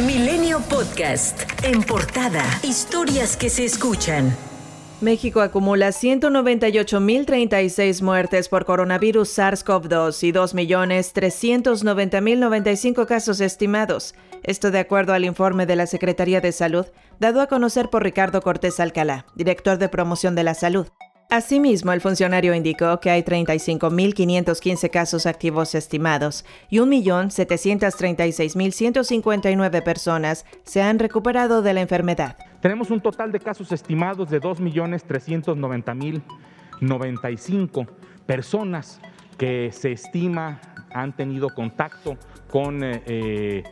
Milenio Podcast. En portada. Historias que se escuchan. México acumula 198.036 muertes por coronavirus SARS-CoV-2 y 2.390.095 casos estimados. Esto de acuerdo al informe de la Secretaría de Salud, dado a conocer por Ricardo Cortés Alcalá, director de promoción de la salud. Asimismo, el funcionario indicó que hay 35.515 casos activos estimados y 1.736.159 personas se han recuperado de la enfermedad. Tenemos un total de casos estimados de 2.390.095 personas que se estima han tenido contacto con eh, eh,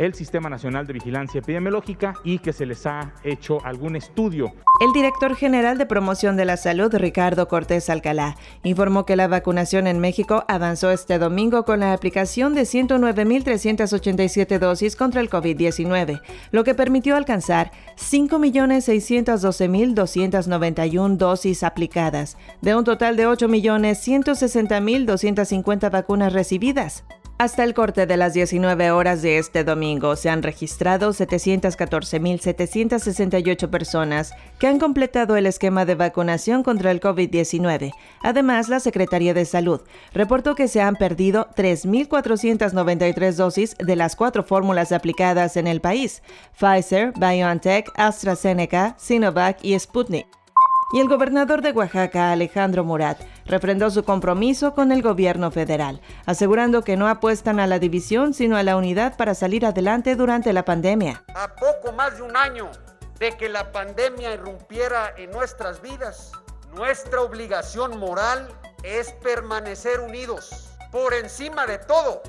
el Sistema Nacional de Vigilancia Epidemiológica y que se les ha hecho algún estudio. El director general de Promoción de la Salud, Ricardo Cortés Alcalá, informó que la vacunación en México avanzó este domingo con la aplicación de 109.387 dosis contra el COVID-19, lo que permitió alcanzar 5.612.291 dosis aplicadas, de un total de 8.160.250 vacunas recibidas. Hasta el corte de las 19 horas de este domingo se han registrado 714.768 personas que han completado el esquema de vacunación contra el COVID-19. Además, la Secretaría de Salud reportó que se han perdido 3.493 dosis de las cuatro fórmulas aplicadas en el país, Pfizer, BioNTech, AstraZeneca, Sinovac y Sputnik y el gobernador de Oaxaca, Alejandro Murat, refrendó su compromiso con el gobierno federal, asegurando que no apuestan a la división, sino a la unidad para salir adelante durante la pandemia. A poco más de un año de que la pandemia irrumpiera en nuestras vidas, nuestra obligación moral es permanecer unidos, por encima de todo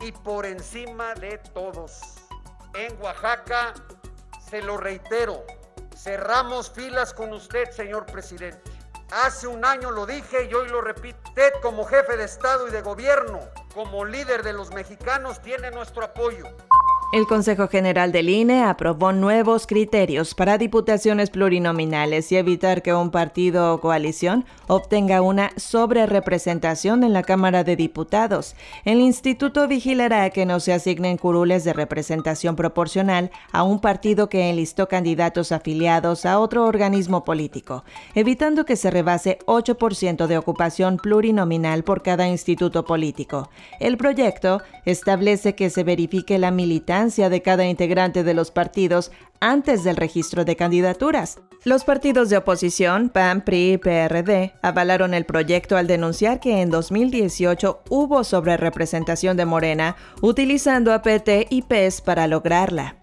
y por encima de todos. En Oaxaca, se lo reitero, Cerramos filas con usted, señor presidente. Hace un año lo dije y hoy lo repito. Usted como jefe de Estado y de gobierno, como líder de los mexicanos, tiene nuestro apoyo. El Consejo General del INE aprobó nuevos criterios para diputaciones plurinominales y evitar que un partido o coalición obtenga una sobrerepresentación en la Cámara de Diputados. El instituto vigilará que no se asignen curules de representación proporcional a un partido que enlistó candidatos afiliados a otro organismo político, evitando que se rebase 8% de ocupación plurinominal por cada instituto político. El proyecto establece que se verifique la militancia de cada integrante de los partidos antes del registro de candidaturas. Los partidos de oposición, PAN, PRI y PRD, avalaron el proyecto al denunciar que en 2018 hubo sobrerepresentación de Morena utilizando a PT y PES para lograrla.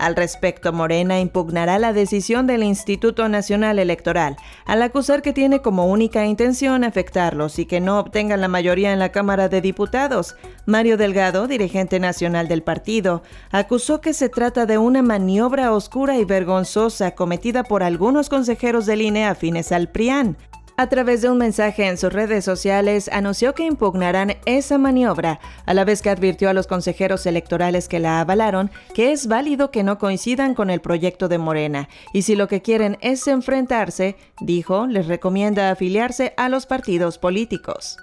Al respecto, Morena impugnará la decisión del Instituto Nacional Electoral al acusar que tiene como única intención afectarlos y que no obtengan la mayoría en la Cámara de Diputados. Mario Delgado, dirigente nacional del partido, acusó que se trata de una maniobra oscura y vergonzosa cometida por algunos consejeros del INE afines al PRIAN, a través de un mensaje en sus redes sociales, anunció que impugnarán esa maniobra, a la vez que advirtió a los consejeros electorales que la avalaron que es válido que no coincidan con el proyecto de Morena, y si lo que quieren es enfrentarse, dijo, les recomienda afiliarse a los partidos políticos.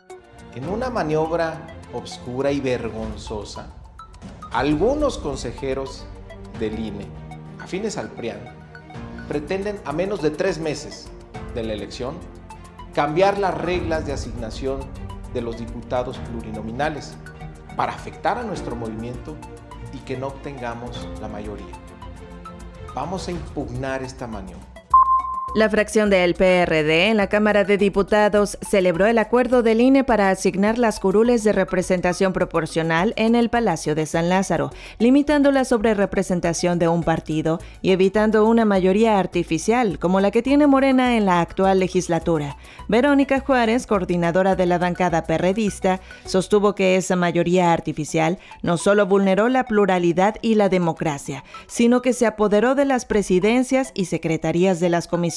En una maniobra obscura y vergonzosa, algunos consejeros del INE, afines al PRIAN, pretenden a menos de tres meses de la elección cambiar las reglas de asignación de los diputados plurinominales para afectar a nuestro movimiento y que no obtengamos la mayoría. Vamos a impugnar esta maniobra. La fracción del PRD en la Cámara de Diputados celebró el acuerdo del INE para asignar las curules de representación proporcional en el Palacio de San Lázaro, limitando la sobrerepresentación de un partido y evitando una mayoría artificial como la que tiene Morena en la actual legislatura. Verónica Juárez, coordinadora de la bancada perredista, sostuvo que esa mayoría artificial no solo vulneró la pluralidad y la democracia, sino que se apoderó de las presidencias y secretarías de las comisiones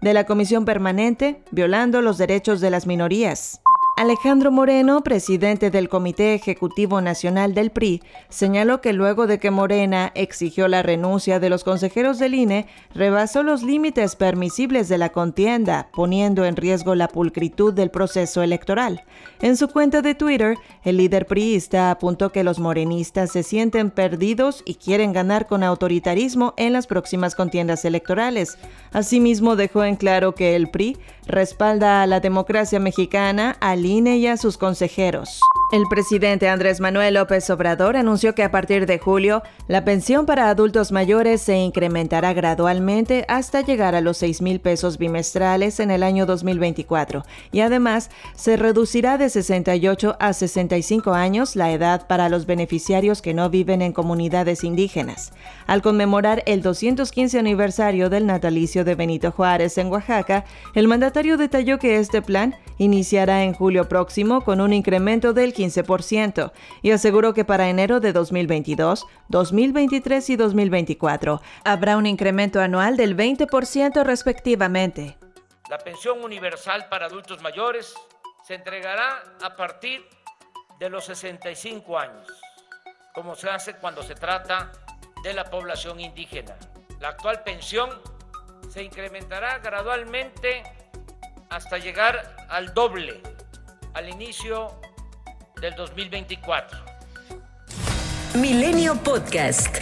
de la Comisión Permanente, violando los derechos de las minorías. Alejandro Moreno, presidente del Comité Ejecutivo Nacional del PRI, señaló que luego de que Morena exigió la renuncia de los consejeros del INE, rebasó los límites permisibles de la contienda, poniendo en riesgo la pulcritud del proceso electoral. En su cuenta de Twitter, el líder priista apuntó que los morenistas se sienten perdidos y quieren ganar con autoritarismo en las próximas contiendas electorales. Asimismo, dejó en claro que el PRI respalda a la democracia mexicana, al INE y a sus consejeros. El presidente Andrés Manuel López Obrador anunció que a partir de julio la pensión para adultos mayores se incrementará gradualmente hasta llegar a los 6 mil pesos bimestrales en el año 2024 y además se reducirá de 68 a 65 años la edad para los beneficiarios que no viven en comunidades indígenas. Al conmemorar el 215 aniversario del natalicio de Benito Juárez en Oaxaca, el mandatario detalló que este plan iniciará en julio próximo con un incremento del 15% y aseguró que para enero de 2022, 2023 y 2024 habrá un incremento anual del 20% respectivamente. La pensión universal para adultos mayores se entregará a partir de los 65 años, como se hace cuando se trata de la población indígena. La actual pensión se incrementará gradualmente hasta llegar al doble al inicio del 2024. Milenio Podcast.